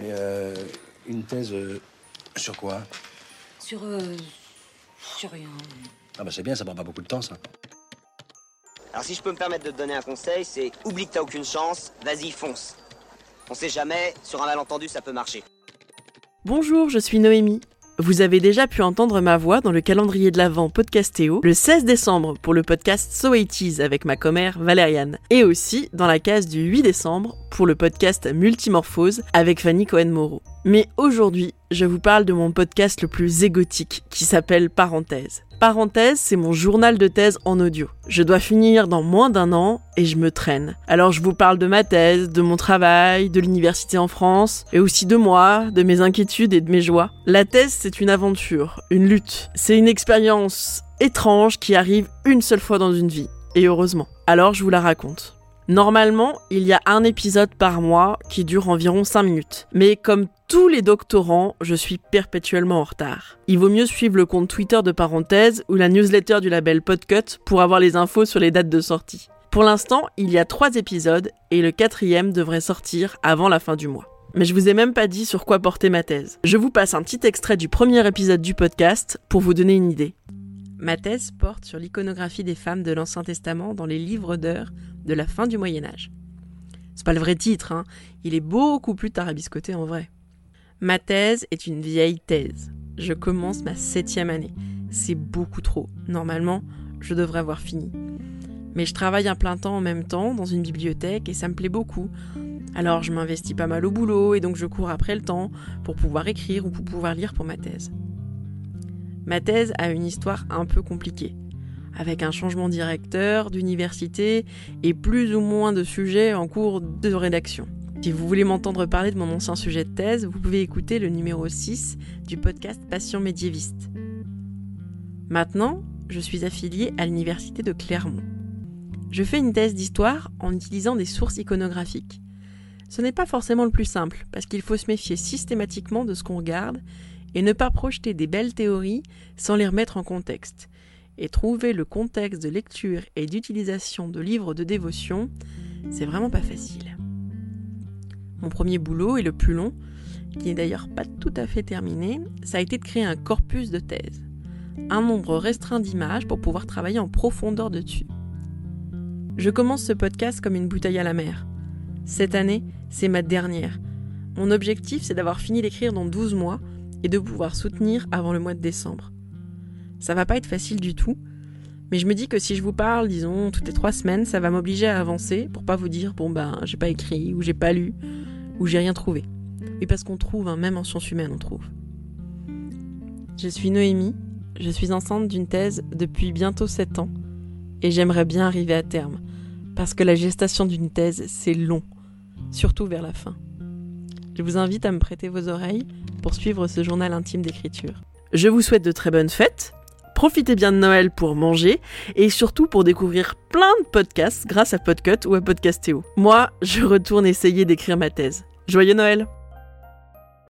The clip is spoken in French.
Et euh, une thèse euh, sur quoi? Sur. euh, sur rien. Ah bah c'est bien, ça prend pas beaucoup de temps ça. Alors si je peux me permettre de te donner un conseil, c'est oublie que t'as aucune chance, vas-y fonce. On sait jamais, sur un malentendu ça peut marcher. Bonjour, je suis Noémie. Vous avez déjà pu entendre ma voix dans le calendrier de l'Avent Podcastéo le 16 décembre pour le podcast So 80s avec ma commère Valériane et aussi dans la case du 8 décembre pour le podcast Multimorphose avec Fanny Cohen-Moreau. Mais aujourd'hui, je vous parle de mon podcast le plus égotique qui s'appelle Parenthèse. Parenthèse, c'est mon journal de thèse en audio. Je dois finir dans moins d'un an et je me traîne. Alors je vous parle de ma thèse, de mon travail, de l'université en France, et aussi de moi, de mes inquiétudes et de mes joies. La thèse, c'est une aventure, une lutte. C'est une expérience étrange qui arrive une seule fois dans une vie. Et heureusement. Alors je vous la raconte. Normalement, il y a un épisode par mois qui dure environ 5 minutes. Mais comme tous les doctorants, je suis perpétuellement en retard. Il vaut mieux suivre le compte Twitter de parenthèse ou la newsletter du label Podcut pour avoir les infos sur les dates de sortie. Pour l'instant, il y a 3 épisodes et le quatrième devrait sortir avant la fin du mois. Mais je vous ai même pas dit sur quoi porter ma thèse. Je vous passe un petit extrait du premier épisode du podcast pour vous donner une idée. Ma thèse porte sur l'iconographie des femmes de l'Ancien Testament dans les livres d'heures de la fin du Moyen Âge. C'est pas le vrai titre, hein. il est beaucoup plus tarabiscoté en vrai. Ma thèse est une vieille thèse. Je commence ma septième année. C'est beaucoup trop. Normalement, je devrais avoir fini. Mais je travaille un plein temps en même temps dans une bibliothèque et ça me plaît beaucoup. Alors je m'investis pas mal au boulot et donc je cours après le temps pour pouvoir écrire ou pour pouvoir lire pour ma thèse. Ma thèse a une histoire un peu compliquée, avec un changement directeur, d'université et plus ou moins de sujets en cours de rédaction. Si vous voulez m'entendre parler de mon ancien sujet de thèse, vous pouvez écouter le numéro 6 du podcast Passion médiéviste. Maintenant, je suis affiliée à l'université de Clermont. Je fais une thèse d'histoire en utilisant des sources iconographiques. Ce n'est pas forcément le plus simple, parce qu'il faut se méfier systématiquement de ce qu'on regarde et ne pas projeter des belles théories sans les remettre en contexte. Et trouver le contexte de lecture et d'utilisation de livres de dévotion, c'est vraiment pas facile. Mon premier boulot et le plus long, qui n'est d'ailleurs pas tout à fait terminé, ça a été de créer un corpus de thèse. Un nombre restreint d'images pour pouvoir travailler en profondeur dessus. Je commence ce podcast comme une bouteille à la mer. Cette année, c'est ma dernière. Mon objectif, c'est d'avoir fini d'écrire dans 12 mois et de pouvoir soutenir avant le mois de décembre. Ça va pas être facile du tout, mais je me dis que si je vous parle, disons, toutes les trois semaines, ça va m'obliger à avancer pour pas vous dire, bon ben, j'ai pas écrit, ou j'ai pas lu, ou j'ai rien trouvé. Oui, parce qu'on trouve, hein, même en sciences humaines, on trouve. Je suis Noémie, je suis enceinte d'une thèse depuis bientôt 7 ans, et j'aimerais bien arriver à terme, parce que la gestation d'une thèse, c'est long, surtout vers la fin. Je vous invite à me prêter vos oreilles pour suivre ce journal intime d'écriture. Je vous souhaite de très bonnes fêtes, profitez bien de Noël pour manger et surtout pour découvrir plein de podcasts grâce à Podcut ou à Podcastéo. Moi, je retourne essayer d'écrire ma thèse. Joyeux Noël